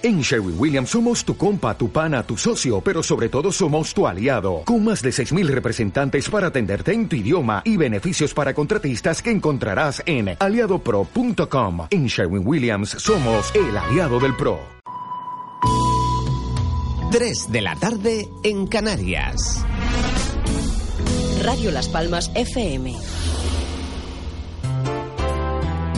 En Sherwin Williams somos tu compa, tu pana, tu socio, pero sobre todo somos tu aliado, con más de 6.000 representantes para atenderte en tu idioma y beneficios para contratistas que encontrarás en aliadopro.com. En Sherwin Williams somos el aliado del PRO. 3 de la tarde en Canarias. Radio Las Palmas FM.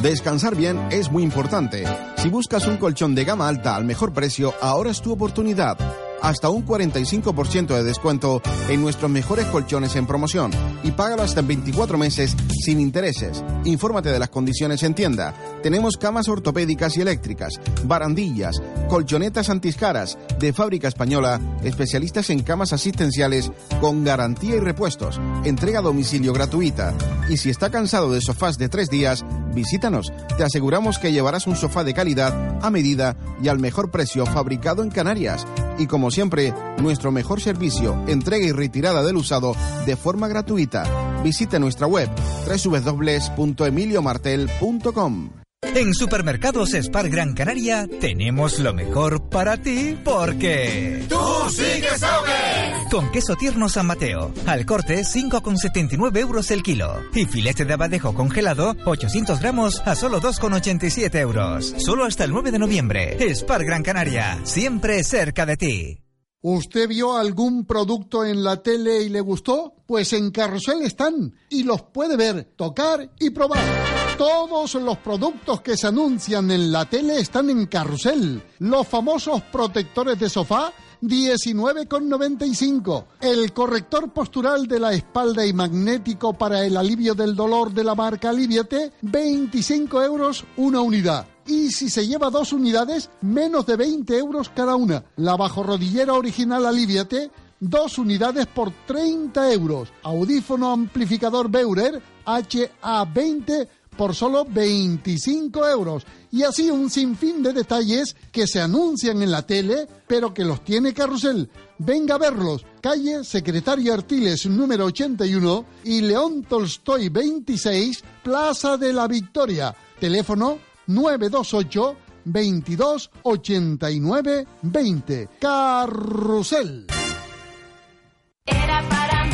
Descansar bien es muy importante. Si buscas un colchón de gama alta al mejor precio, ahora es tu oportunidad hasta un 45% de descuento en nuestros mejores colchones en promoción y págalo hasta en 24 meses sin intereses. Infórmate de las condiciones en tienda. Tenemos camas ortopédicas y eléctricas, barandillas, colchonetas antiscaras de fábrica española, especialistas en camas asistenciales con garantía y repuestos, entrega a domicilio gratuita. Y si está cansado de sofás de tres días, visítanos. Te aseguramos que llevarás un sofá de calidad, a medida y al mejor precio fabricado en Canarias. Y como siempre, nuestro mejor servicio, entrega y retirada del usado de forma gratuita. Visite nuestra web www.emiliomartel.com. En Supermercados Spar Gran Canaria tenemos lo mejor para ti porque... ¡Tú sí que sabes! Con queso tierno San Mateo, al corte 5,79 euros el kilo. Y filete de abadejo congelado, 800 gramos a solo 2,87 euros. Solo hasta el 9 de noviembre. Spar Gran Canaria, siempre cerca de ti. ¿Usted vio algún producto en la tele y le gustó? Pues en Carrusel están y los puede ver, tocar y probar. Todos los productos que se anuncian en la tele están en Carrusel. Los famosos protectores de sofá 19,95. El corrector postural de la espalda y magnético para el alivio del dolor de la marca Aliviate, 25 euros una unidad. Y si se lleva dos unidades, menos de 20 euros cada una. La bajorrodillera original Aliviate, dos unidades por 30 euros. Audífono amplificador Beurer HA20 por solo 25 euros. Y así un sinfín de detalles que se anuncian en la tele, pero que los tiene Carrusel. Venga a verlos. Calle Secretario Artiles número 81 y León Tolstoy 26, Plaza de la Victoria. Teléfono 928 22 89 20. Carrusel.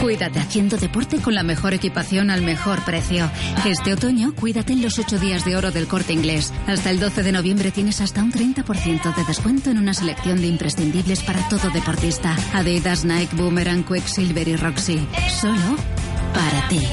Cuídate haciendo deporte con la mejor equipación al mejor precio. Este otoño, cuídate en los 8 días de oro del corte inglés. Hasta el 12 de noviembre tienes hasta un 30% de descuento en una selección de imprescindibles para todo deportista. Adidas, Nike, Boomerang, Quicksilver y Roxy. Solo para ti.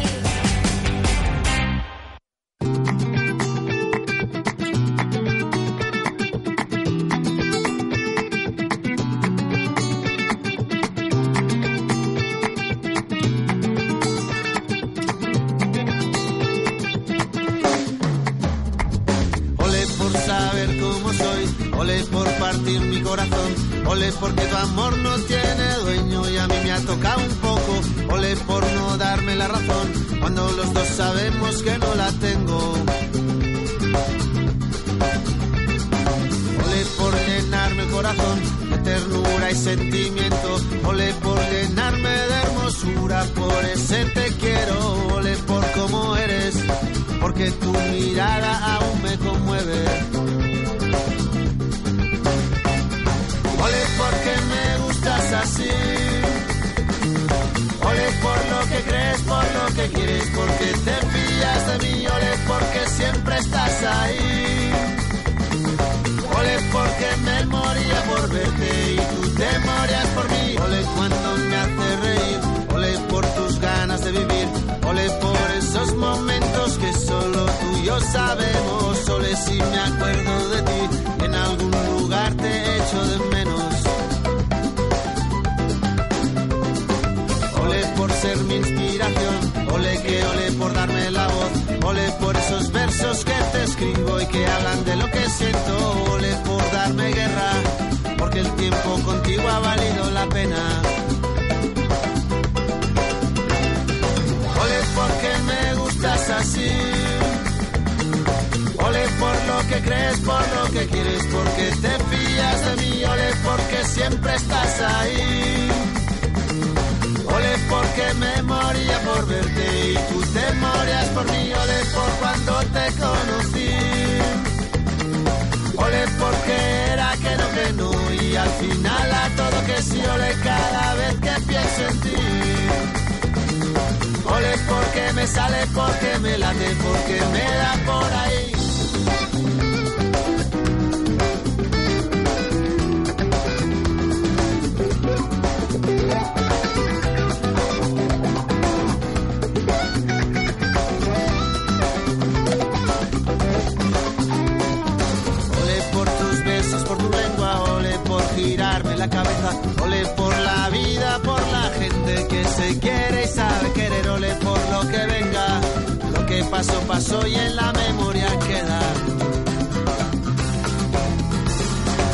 Pasó, pasó y en la memoria queda.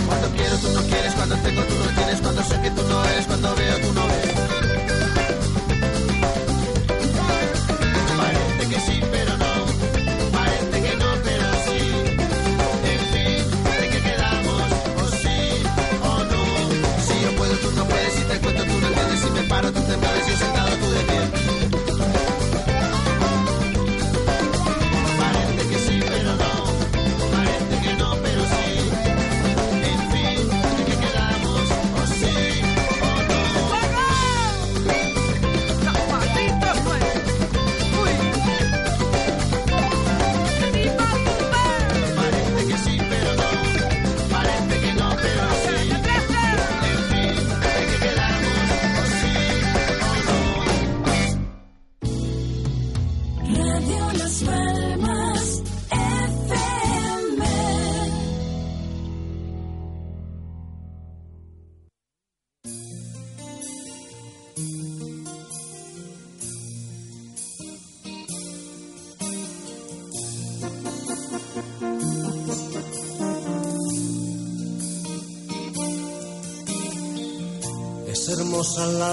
Cuando quiero tú no quieres, cuando tengo tú no tienes, cuando sé que tú no eres, cuando veo tú no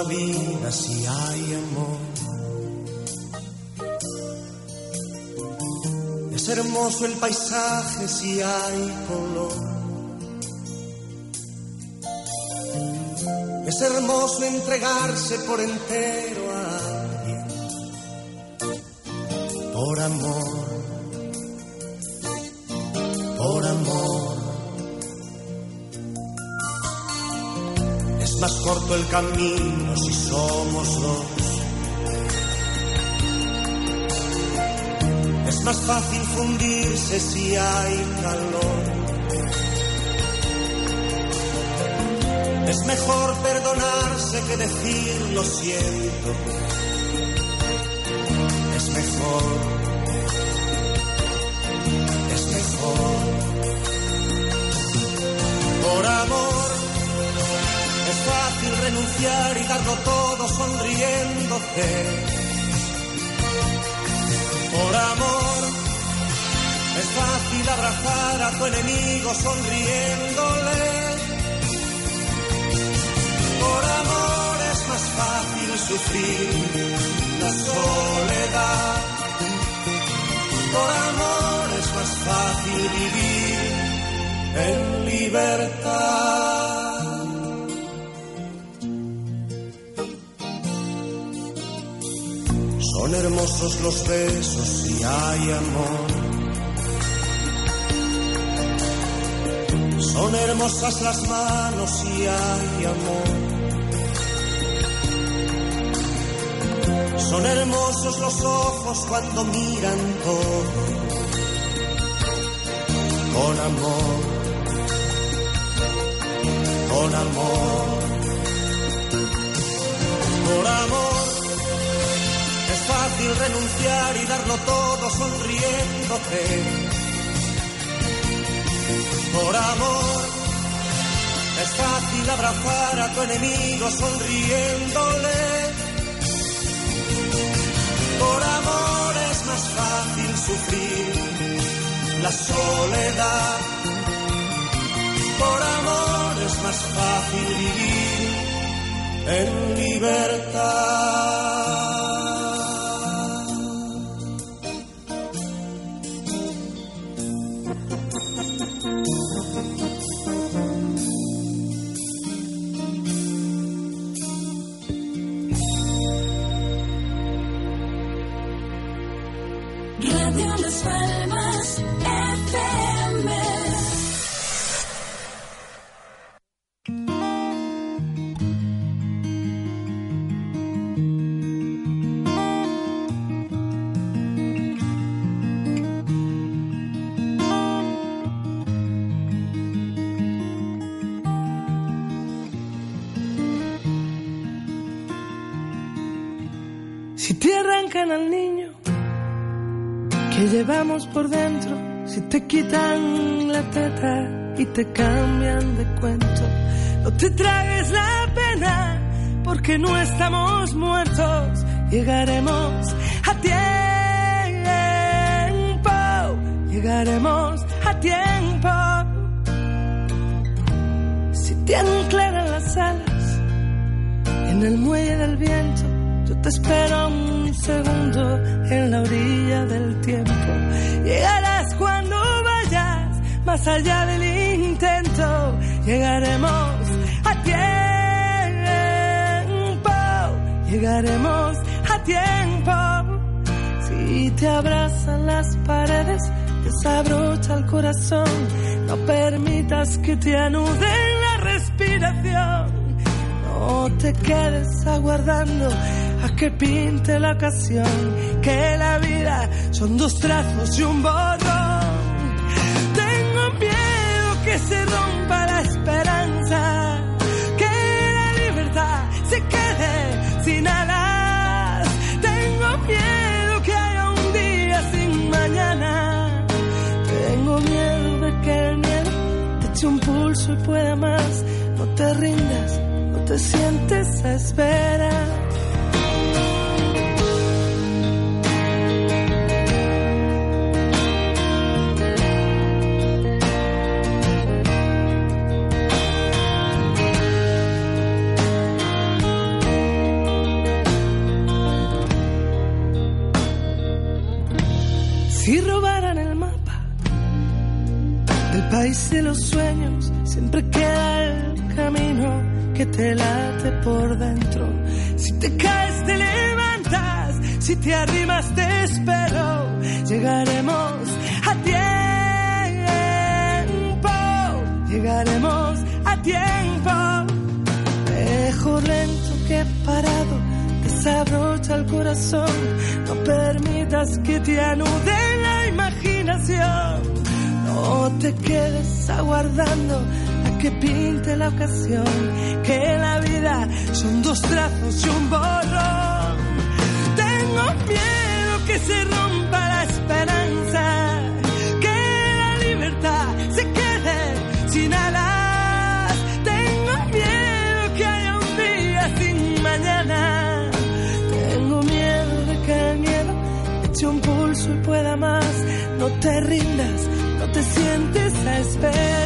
vida si hay amor. Es hermoso el paisaje si hay color. Es hermoso entregarse por entero camino si somos dos. Es más fácil fundirse si hay calor. Es mejor perdonarse que decir lo siento. Es mejor. Y darlo todo sonriéndote. Por amor, es fácil abrazar a tu enemigo sonriéndole. Por amor es más fácil sufrir la soledad. Por amor es más fácil vivir en libertad. Son hermosos los besos si hay amor. Son hermosas las manos si hay amor. Son hermosos los ojos cuando miran todo. Con amor. Con amor. Por amor fácil renunciar y darlo todo sonriéndote. Por amor, es fácil abrazar a tu enemigo sonriéndole. Por amor es más fácil sufrir la soledad. Por amor es más fácil vivir en libertad. Por dentro, si te quitan la teta y te cambian de cuento, no te tragues la pena porque no estamos muertos, llegaremos a tiempo, llegaremos a tiempo. Si te anclan las alas en el muelle del viento, yo te espero un segundo en la orilla del tiempo. Llegarás cuando vayas más allá del intento, llegaremos a tiempo llegaremos a tiempo. Si te abrazan las paredes, desabrocha el corazón, no permitas que te anuden la respiración. No te quedes aguardando a que pinte la ocasión, que la vida son dos trazos y un borrón. Tengo miedo que se rompa la esperanza, que la libertad se quede sin alas. Tengo miedo que haya un día sin mañana. Tengo miedo de que el miedo te eche un pulso y pueda más. No te rindas, te sientes a esperar. país de los sueños siempre queda el camino que te late por dentro. Si te caes, te levantas. Si te arrimas, te espero. Llegaremos a tiempo. Llegaremos a tiempo. Mejor lento que parado. Desabrocha el corazón. No permitas que te anude la imaginación no te quedes aguardando que pinte la ocasión, que la vida son dos trazos y un borrón. Tengo miedo que se rompa la esperanza, que la libertad se quede sin alas. Tengo miedo que haya un día sin mañana. Tengo miedo de que el miedo eche un pulso y pueda más. No te rindas te sientes a esperar.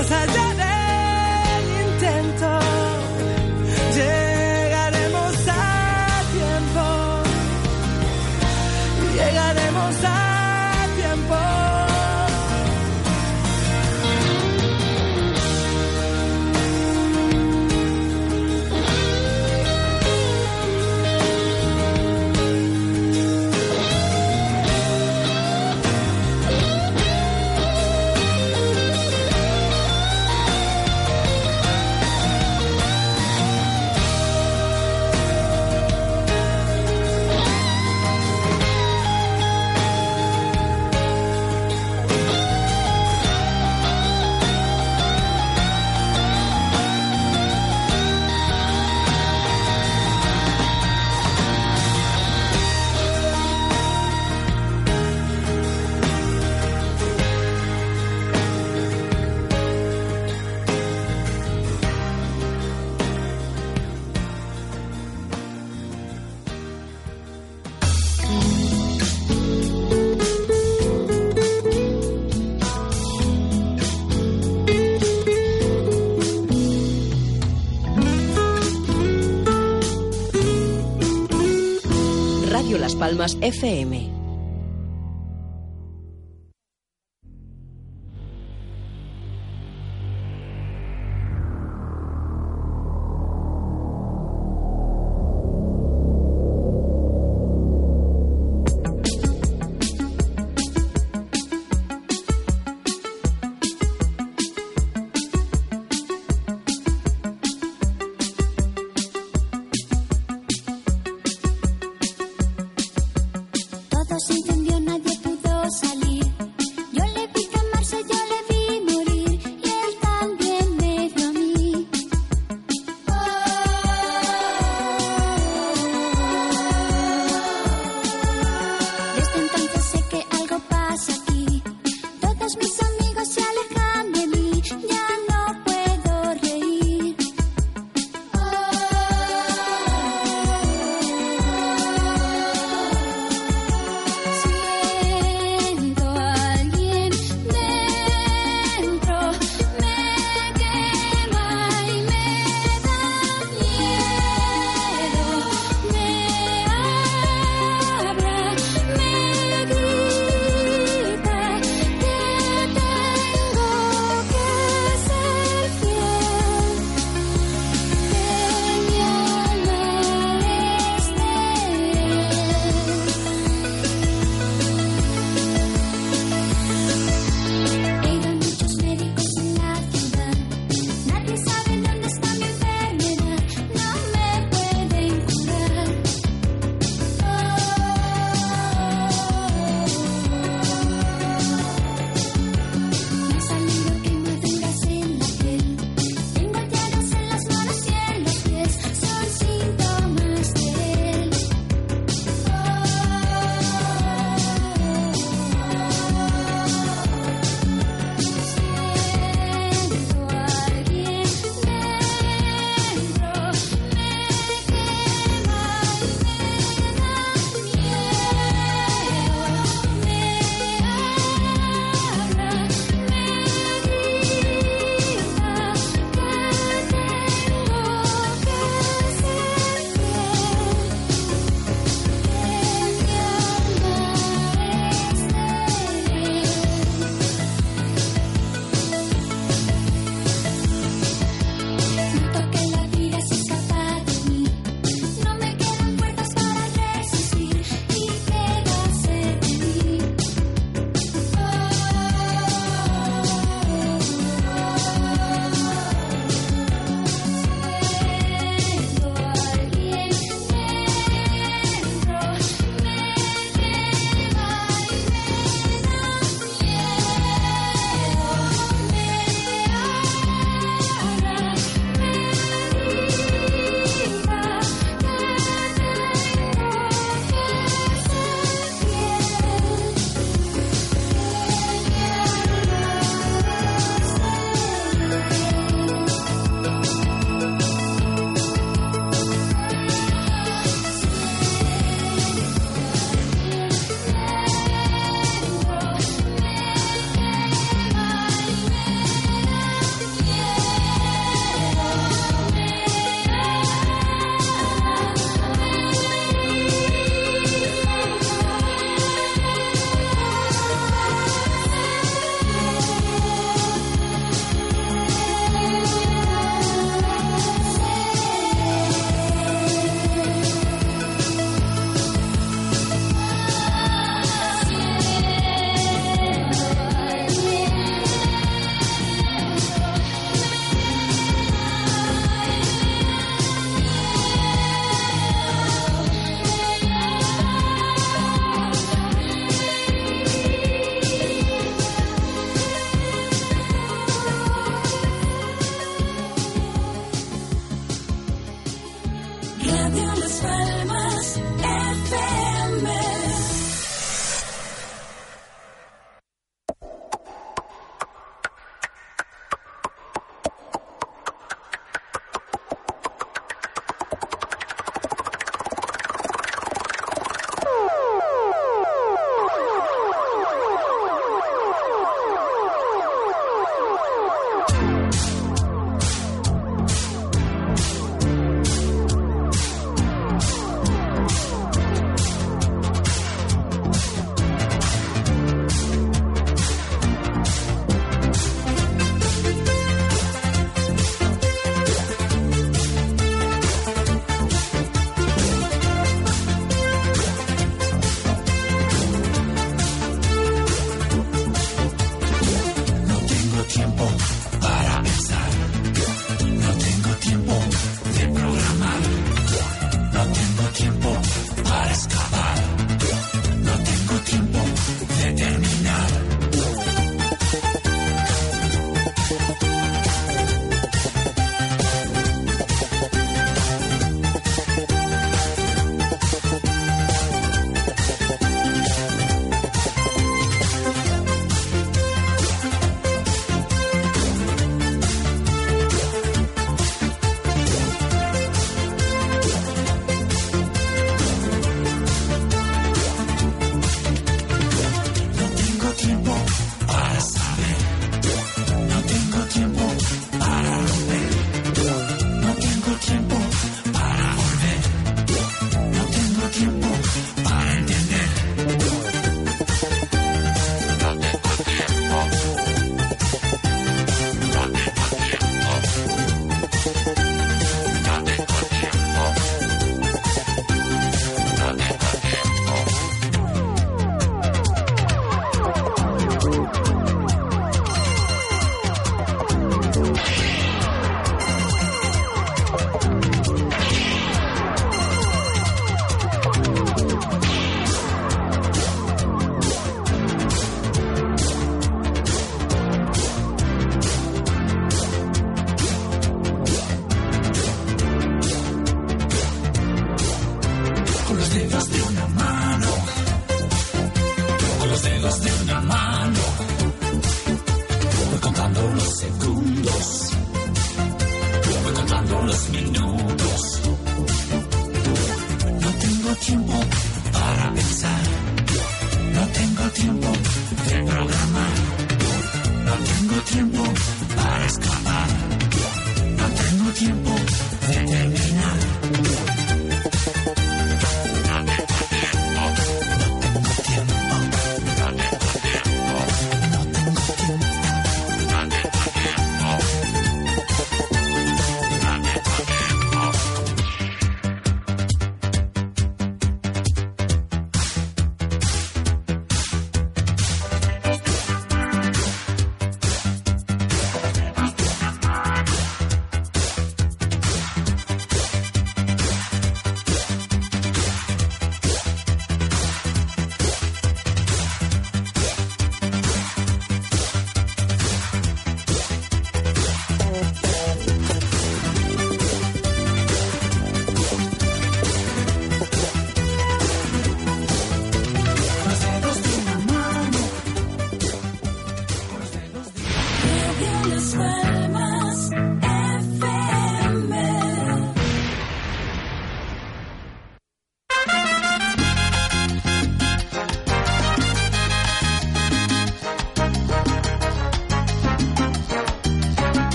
más allá. FM.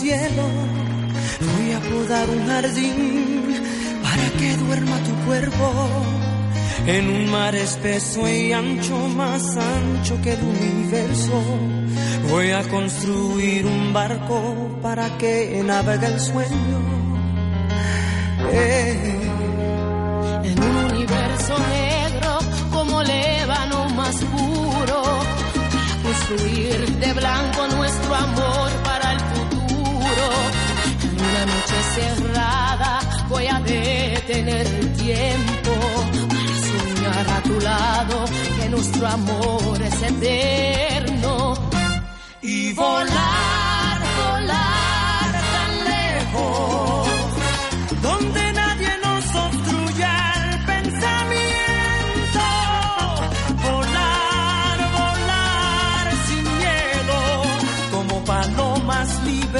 Cielo, voy a podar un jardín para que duerma tu cuerpo. En un mar espeso y ancho, más ancho que el universo, voy a construir un barco para que navegue el sueño. Eh. En un universo negro como lébano más puro, construir de blanco cerrada voy a detener el tiempo para soñar a tu lado que nuestro amor es eterno y volar, volar tan lejos. donde nadie nos obstruya el pensamiento. Volar, volar sin miedo, como palomas libres,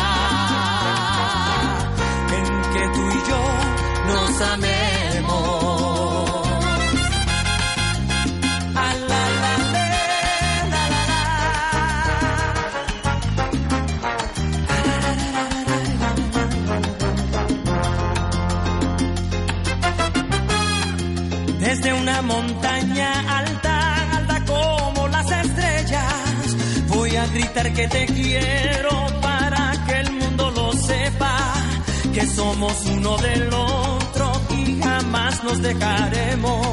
Desde una montaña alta, alta como las estrellas, voy a gritar que te quiero para que el mundo lo sepa, que somos uno de los jamás nos dejaremos.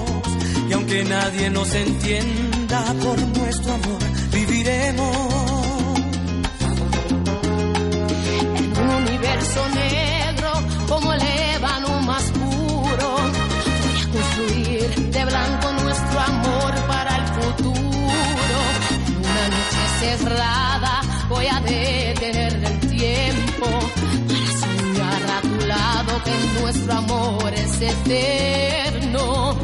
Y aunque nadie nos entienda por nuestro amor, viviremos. En un universo negro como el ébano más puro, voy a construir de blanco nuestro amor para el futuro. En una noche cerrada voy a detener nuestro amor es eterno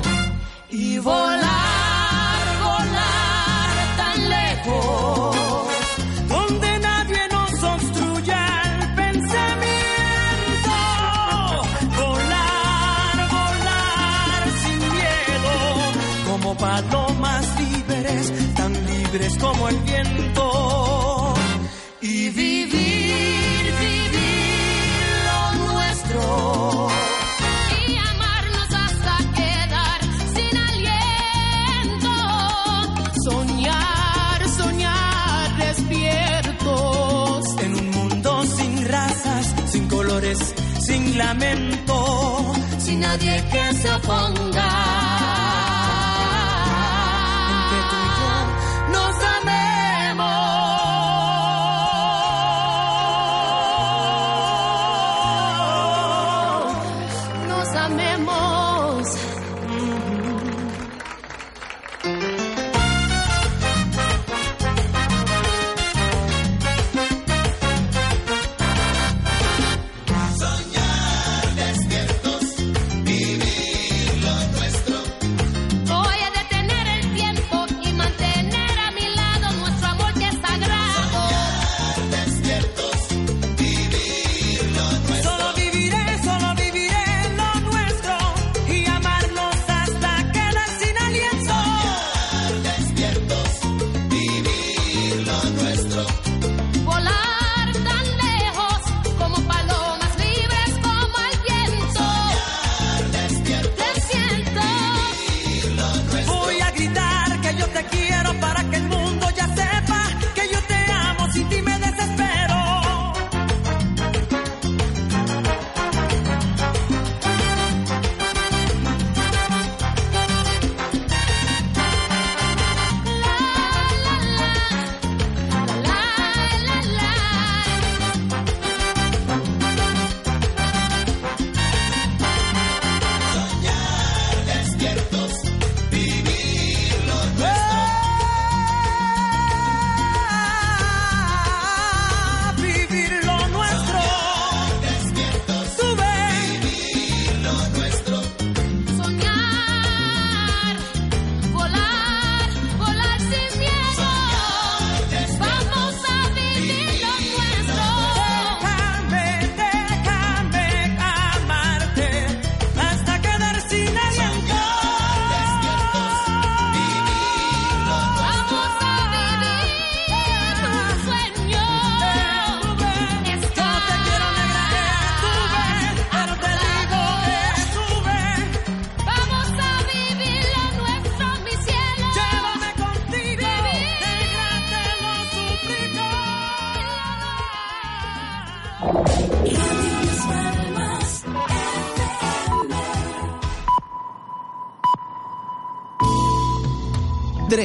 y volar, volar tan lejos. donde nadie nos obstruya el pensamiento. Volar, volar sin miedo, como palomas libres, tan libres como el viento. Nadie que se oponga.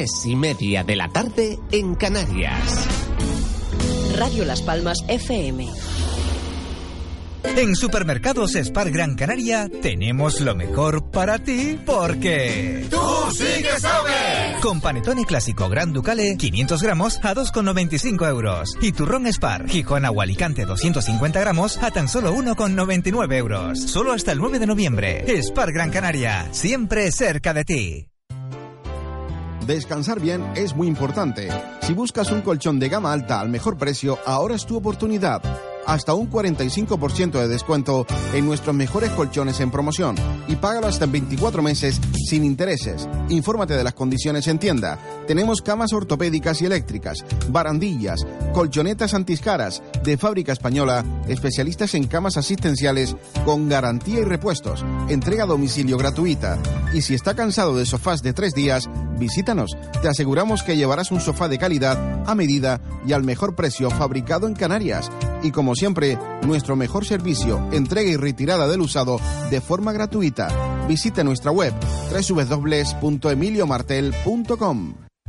Tres y media de la tarde en Canarias. Radio Las Palmas FM. En Supermercados Spar Gran Canaria tenemos lo mejor para ti porque... ¡Tú sí que sabes! Con panetone clásico Gran Ducale, 500 gramos a 2,95 euros. Y turrón Spar, Gijón Agua Alicante 250 gramos a tan solo 1,99 euros. Solo hasta el 9 de noviembre. Spar Gran Canaria, siempre cerca de ti. Descansar bien es muy importante. Si buscas un colchón de gama alta al mejor precio, ahora es tu oportunidad. hasta un 45% de descuento en nuestros mejores colchones en promoción y págalo hasta en 24 meses sin intereses. Infórmate de las condiciones en tienda. Tenemos camas ortopédicas y eléctricas, barandillas, colchonetas antiscaras de fábrica española, especialistas en camas asistenciales con garantía y repuestos, entrega a domicilio gratuita. Y si está cansado de sofás de tres días, visítanos. Te aseguramos que llevarás un sofá de calidad, a medida y al mejor precio fabricado en Canarias. Y como siempre, nuestro mejor servicio, entrega y retirada del usado de forma gratuita. Visite nuestra web www.emiliomartel.com.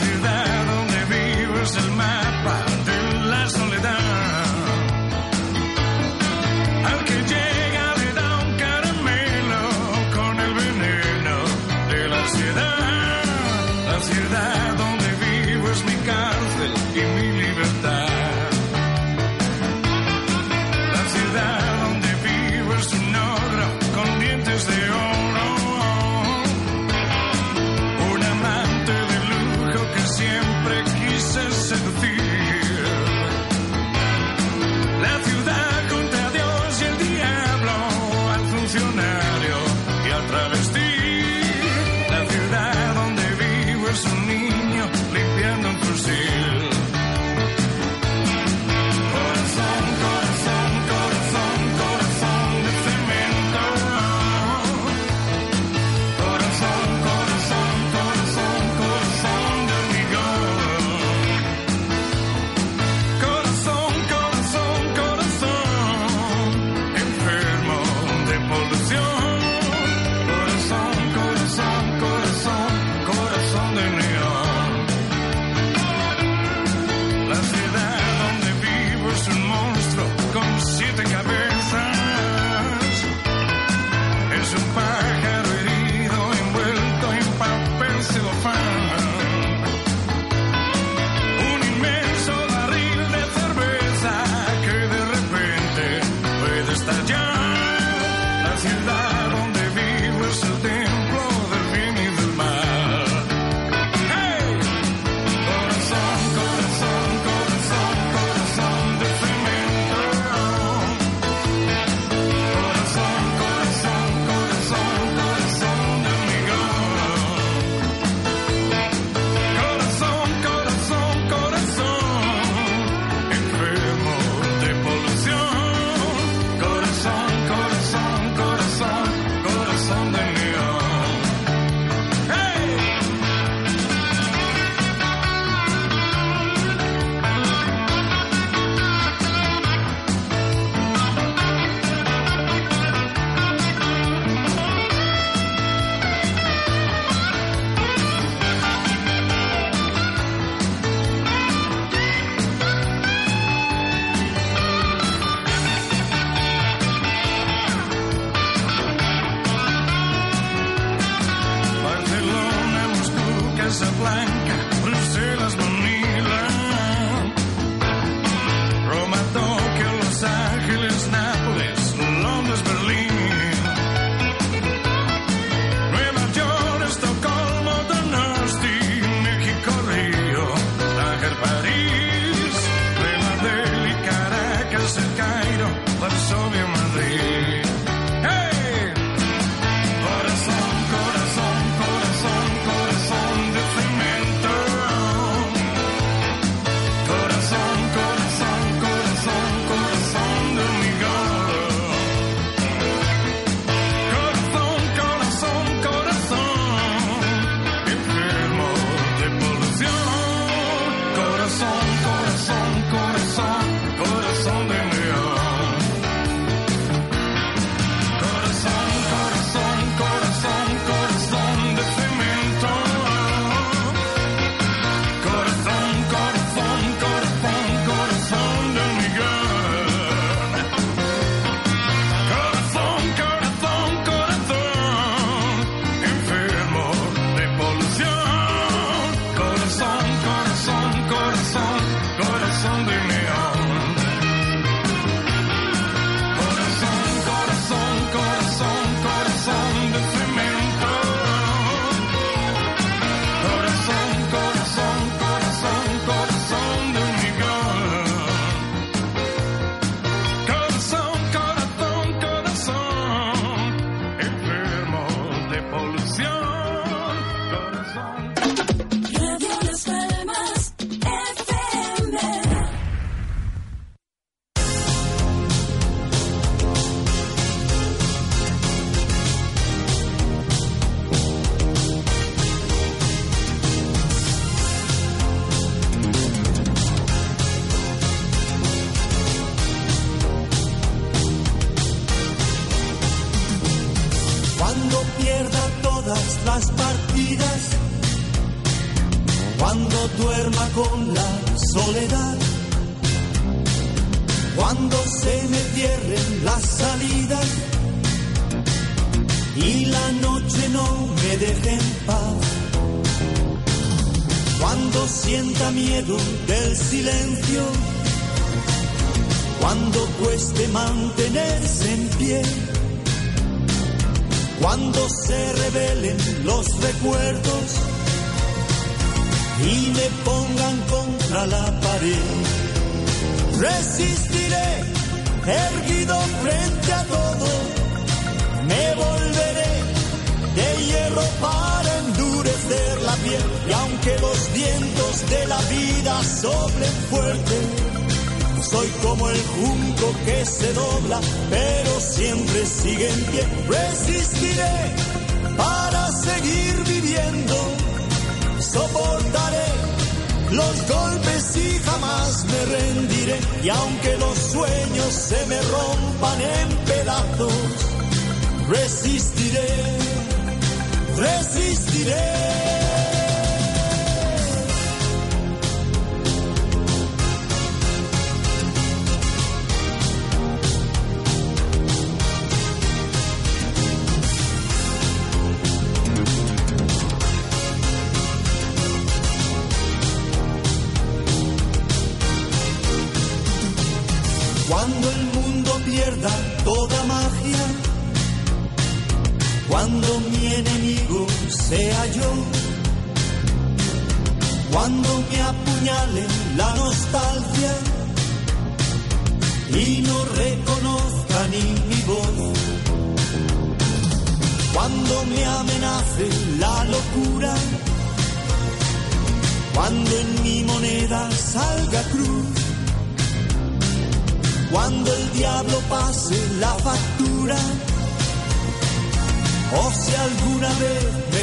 do that.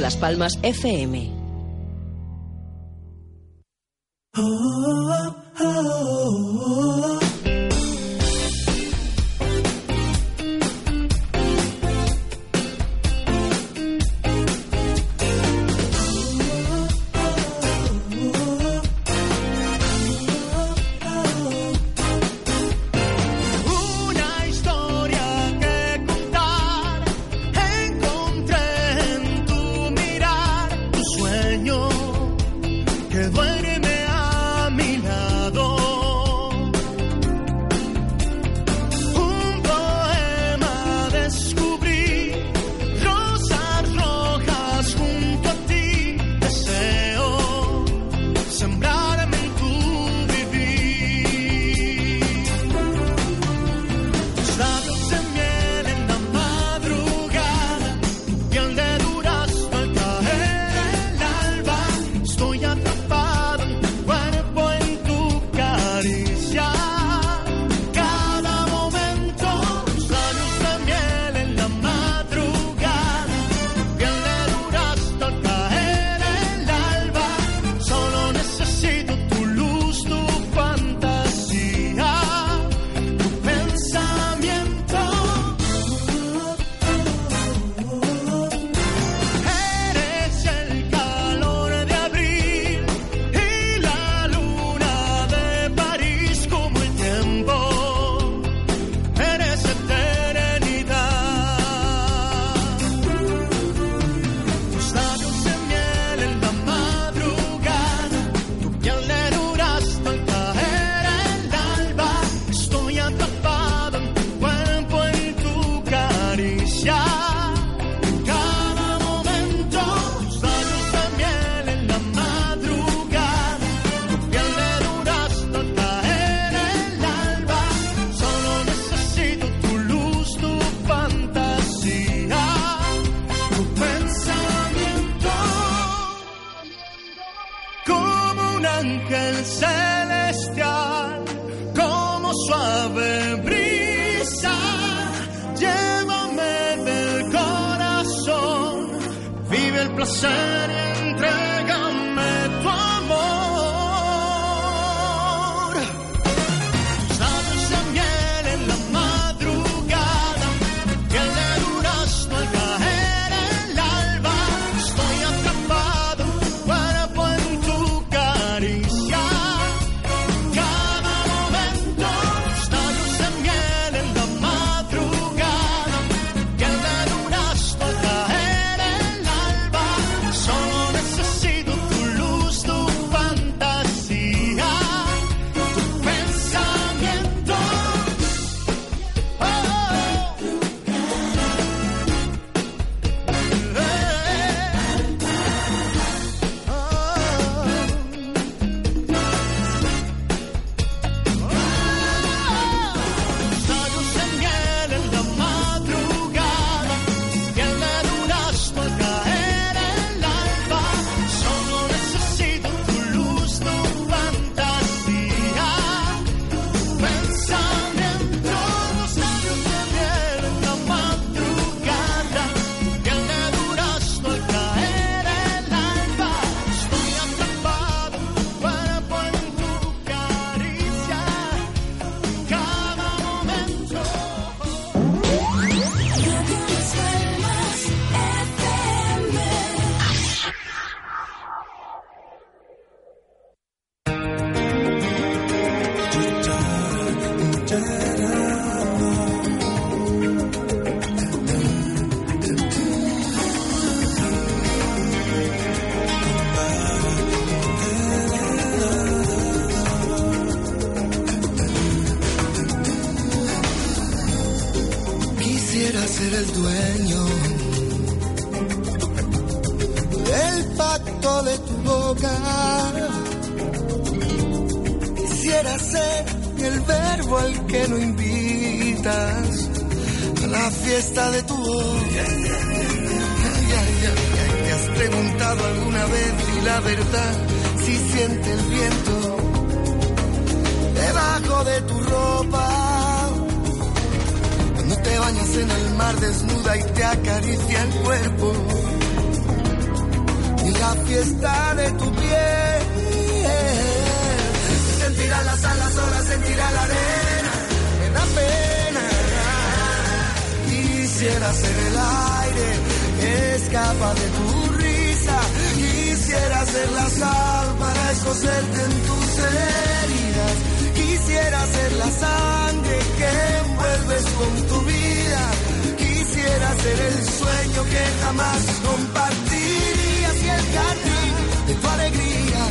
Las Palmas FM. sudden Quisiera ser el aire que escapa de tu risa. Quisiera ser la sal para escocerte en tus heridas. Quisiera ser la sangre que envuelves con tu vida. Quisiera ser el sueño que jamás compartirías y el jardín de tu alegría,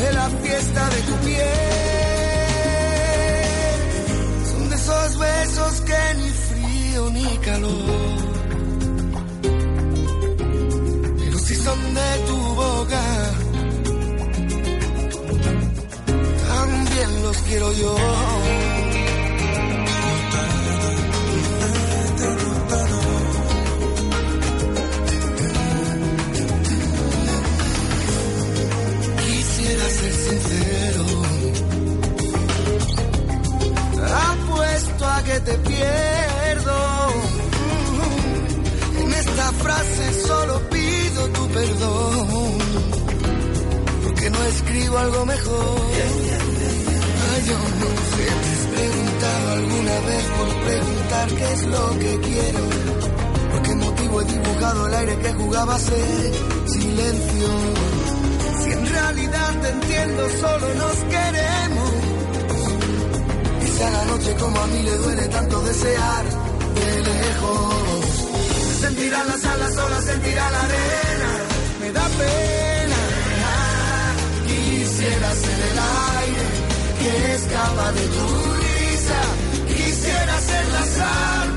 de la fiesta de tu piel. Son de esos besos que ni ni calor. Pero si son de tu boca, también los quiero yo. Quisiera ser sincero. Apuesto a que te pierdo. Solo pido tu perdón. Porque no escribo algo mejor. Ay, yo no sé, te has preguntado alguna vez por preguntar qué es lo que quiero. ¿Por qué motivo he dibujado el aire que jugaba a ser silencio? Si en realidad te entiendo, solo nos queremos. Quizá la noche como a mí le duele tanto desear de lejos. Sentirá las alas solas, sentirá la arena, me da pena. Quisiera ser el aire que escapa de tu risa. Quisiera ser la sal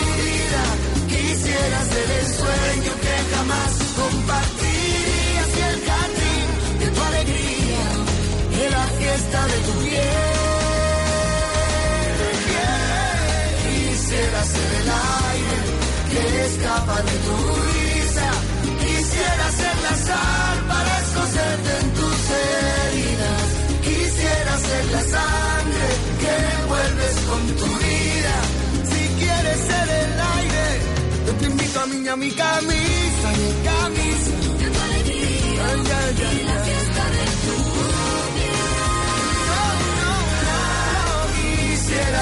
quieras ser el sueño que jamás compartirías y el jardín de tu alegría y la fiesta de tu piel. Quisiera ser el aire que escapa de tu mi camisa, mi camisa. Alegría, la fiesta de tu vida. No, no, no, no quisiera.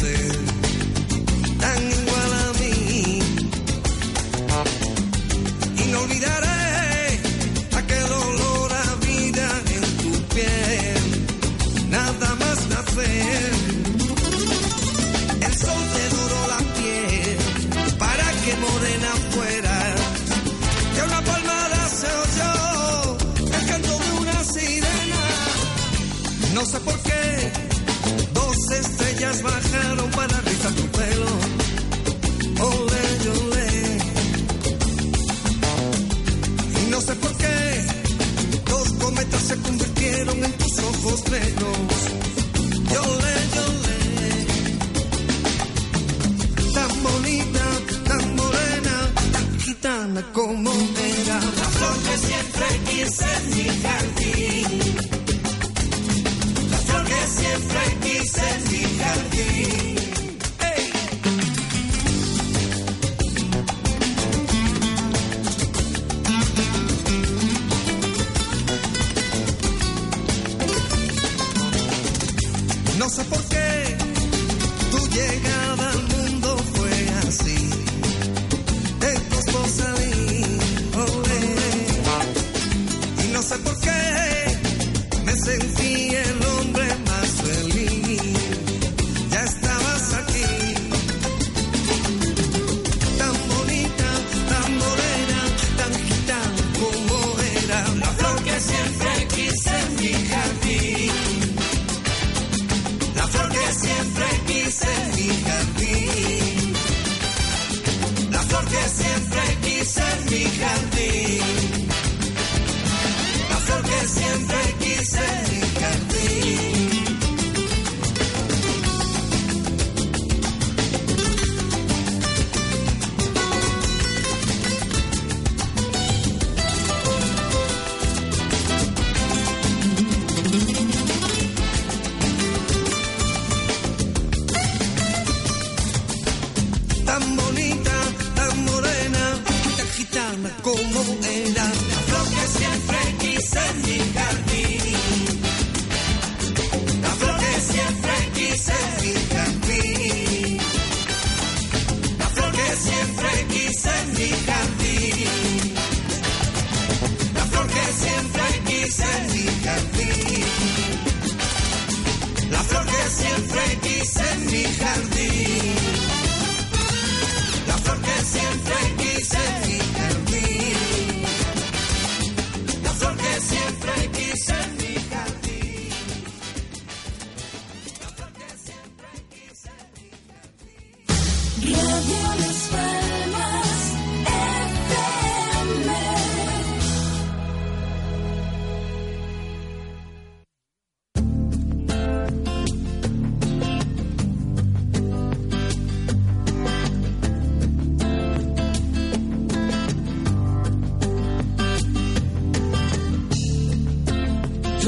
said bajaron para rizar tu pelo. Ole, ole. Y no sé por qué, dos cometas se convirtieron en tus ojos negros.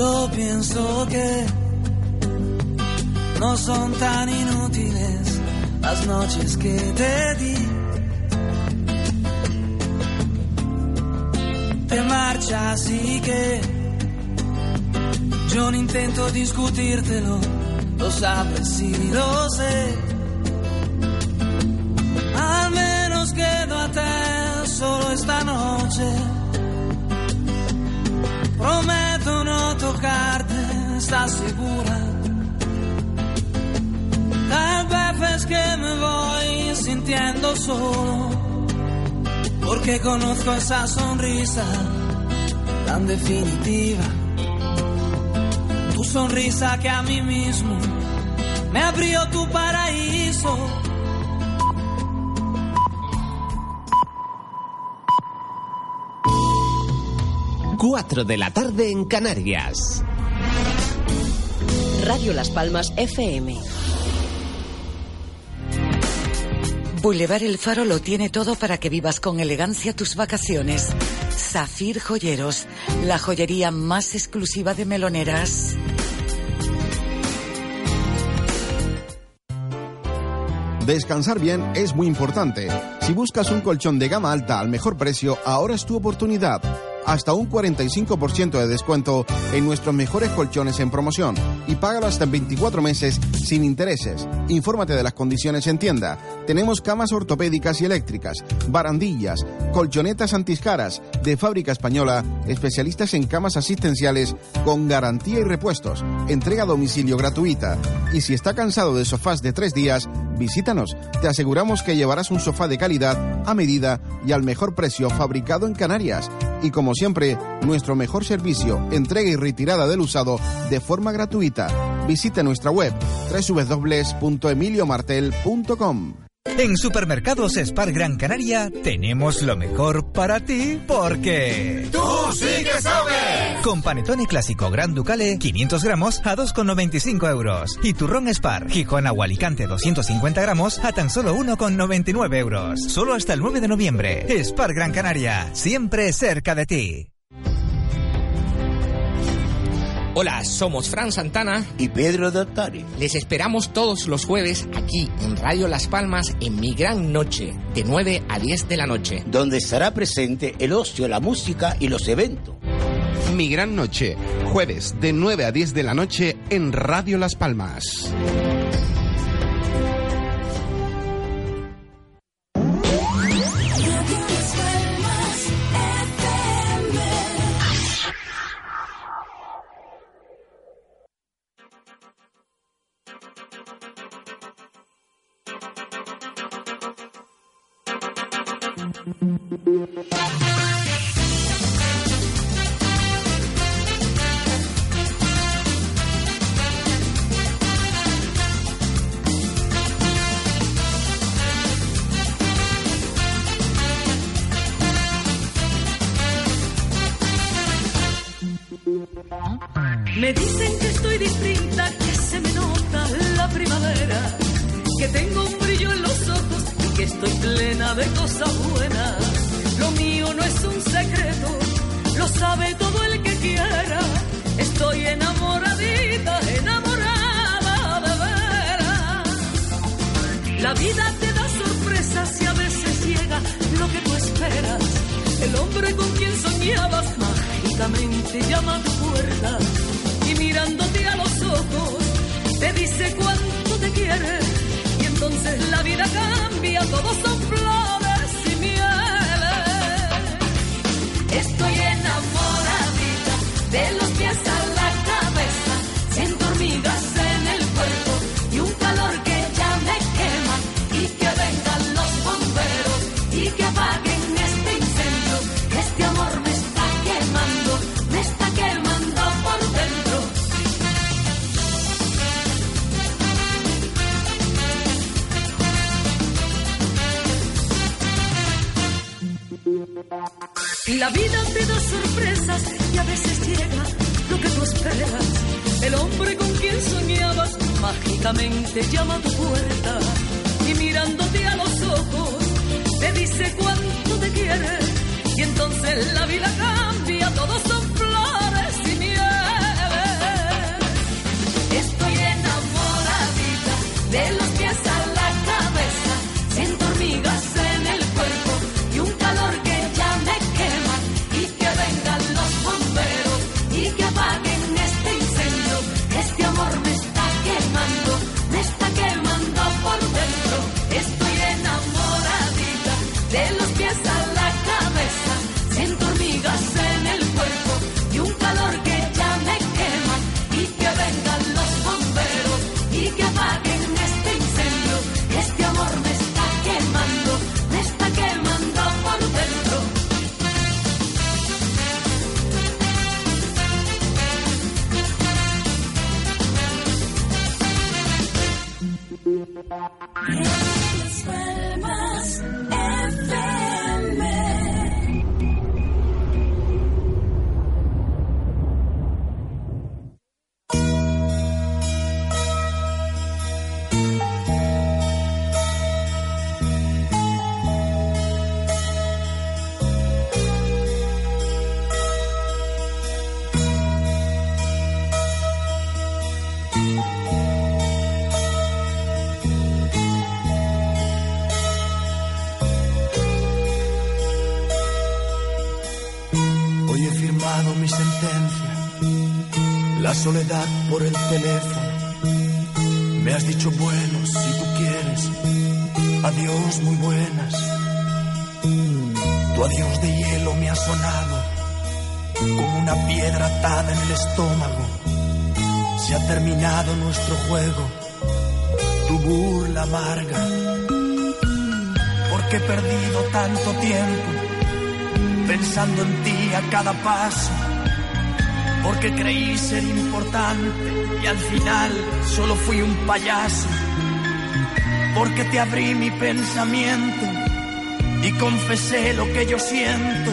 Yo pienso que no son tan inútiles las noches que te di. Te marchas y que yo no intento discutírtelo, lo sabes y lo sé. Al menos quédate solo esta noche. Prometo tocarte, ¿estás segura? Tal vez es que me voy sintiendo solo, porque conozco esa sonrisa tan definitiva. Tu sonrisa que a mí mismo me abrió tu paraíso. 4 de la tarde en Canarias. Radio Las Palmas FM. Boulevard El Faro lo tiene todo para que vivas con elegancia tus vacaciones. Zafir Joyeros, la joyería más exclusiva de meloneras. Descansar bien es muy importante. Si buscas un colchón de gama alta al mejor precio, ahora es tu oportunidad. Hasta un 45% de descuento en nuestros mejores colchones en promoción y págalo hasta en 24 meses sin intereses. Infórmate de las condiciones en tienda. Tenemos camas ortopédicas y eléctricas, barandillas, colchonetas antiscaras de fábrica española, especialistas en camas asistenciales con garantía y repuestos, entrega a domicilio gratuita. Y si está cansado de sofás de tres días, visítanos. Te aseguramos que llevarás un sofá de calidad, a medida y al mejor precio fabricado en Canarias. Y como siempre, nuestro mejor servicio, entrega y retirada del usado de forma gratuita. Visita nuestra web www.emiliomartel.com. En Supermercados Spar Gran Canaria tenemos lo mejor para ti porque... ¡Tú sí que sabes! Con panetone clásico Gran Ducale, 500 gramos a 2,95 euros. Y turrón Spar, Gijón Agua Alicante 250 gramos a tan solo 1,99 euros. Solo hasta el 9 de noviembre. Spar Gran Canaria, siempre cerca de ti. Hola, somos Fran Santana y Pedro Dottari. Les esperamos todos los jueves aquí en Radio Las Palmas en Mi Gran Noche, de 9 a 10 de la noche. Donde estará presente el ocio, la música y los eventos. Mi Gran Noche, jueves de 9 a 10 de la noche en Radio Las Palmas. Terminado nuestro juego, tu burla amarga. Porque he perdido tanto tiempo pensando en ti a cada paso. Porque creí ser importante y al final solo fui un payaso. Porque te abrí mi pensamiento y confesé lo que yo siento.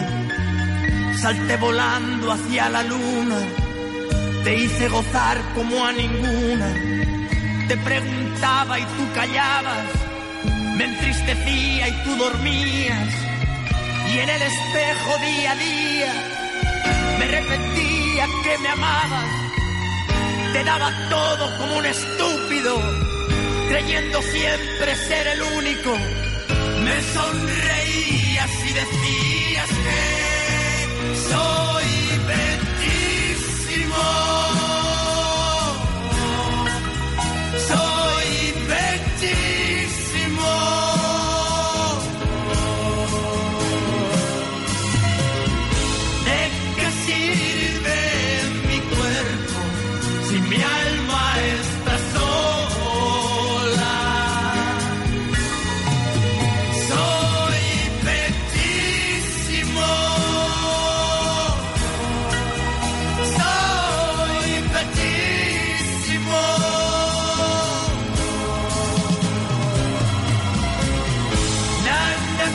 Salté volando hacia la luna, te hice gozar como a ninguna. Te preguntaba y tú callabas, me entristecía y tú dormías. Y en el espejo día a día me repetía que me amabas. Te daba todo como un estúpido, creyendo siempre ser el único. Me sonreías y decías que soy bellísimo. more.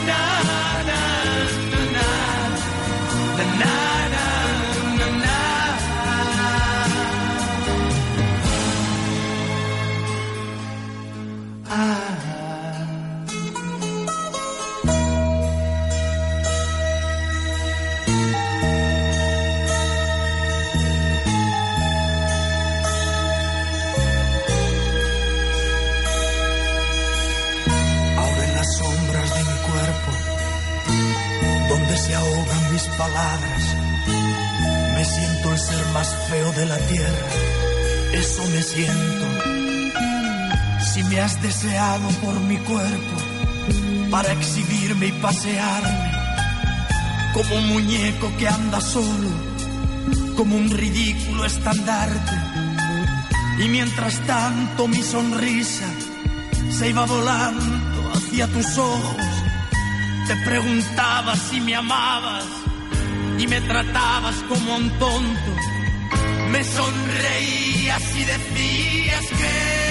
night. Por mi cuerpo, para exhibirme y pasearme, como un muñeco que anda solo, como un ridículo estandarte. Y mientras tanto mi sonrisa se iba volando hacia tus ojos. Te preguntaba si me amabas y me tratabas como un tonto. Me sonreías y decías que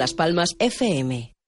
Las Palmas FM.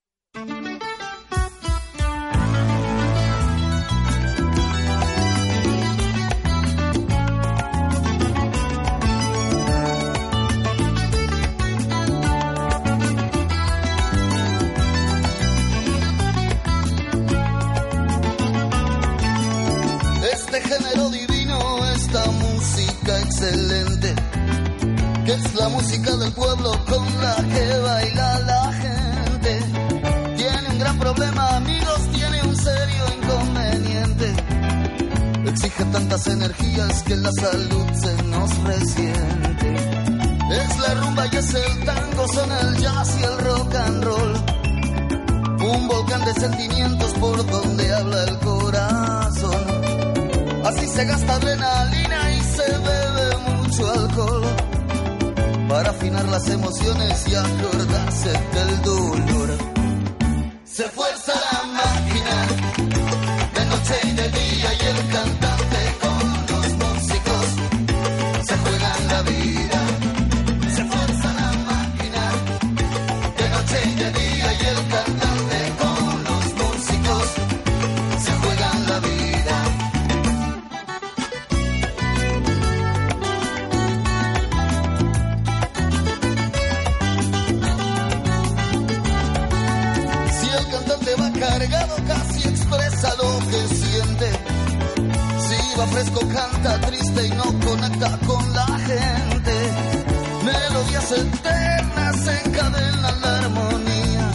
historias eternas encadenan la armonía.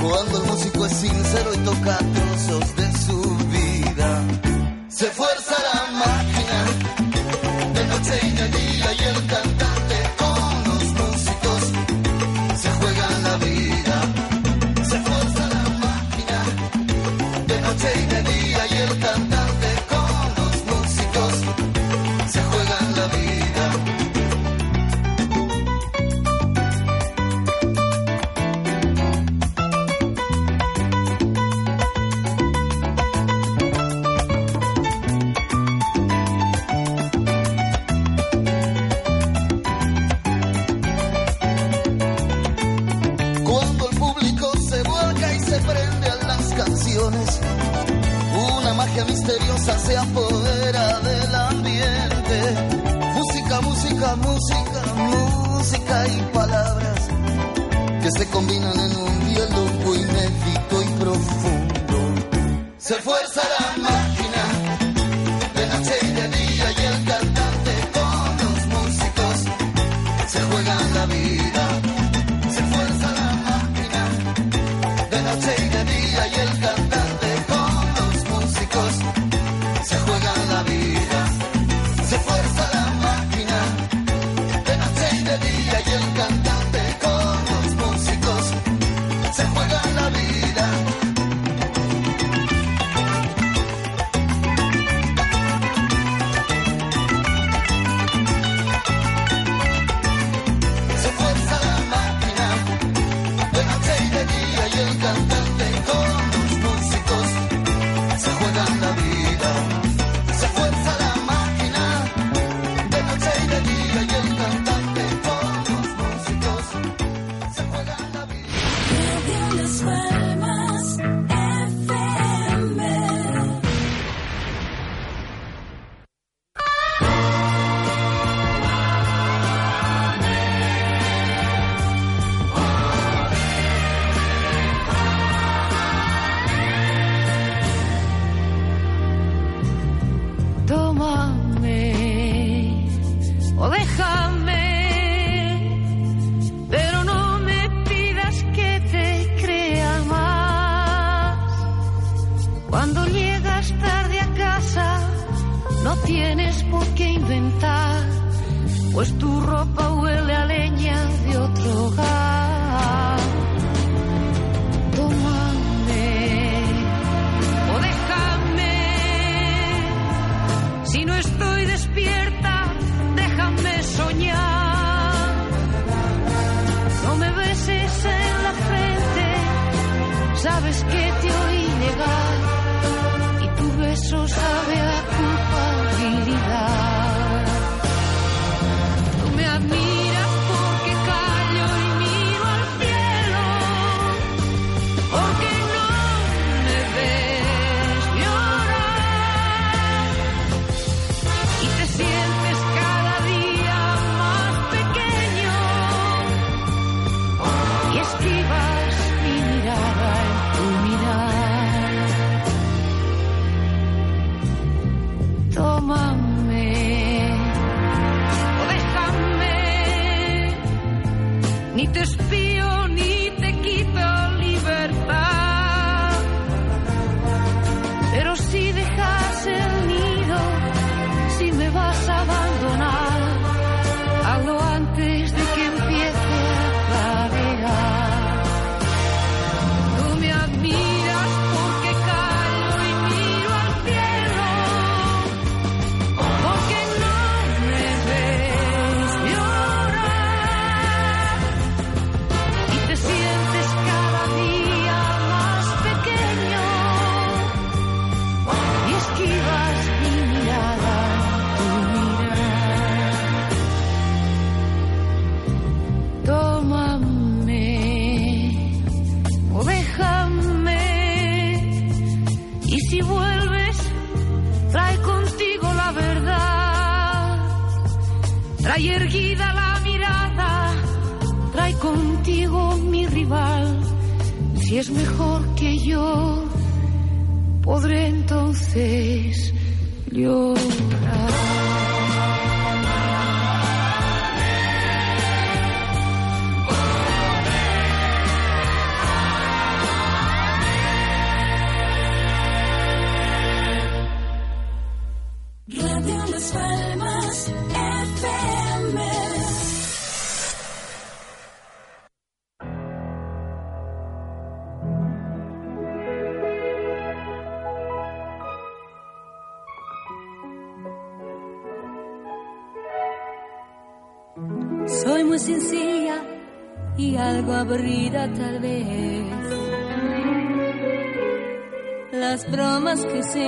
Cuando el músico es sincero y toca trozos de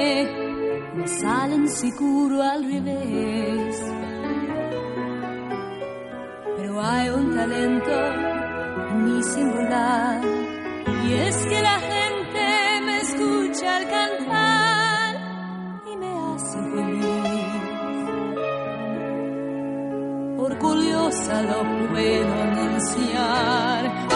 me, salen sicuro al revés. Pero hay un talento en mi singular y es que la gente me escucha al cantar y me hace feliz. Orgullosa lo puedo anunciar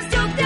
Cause you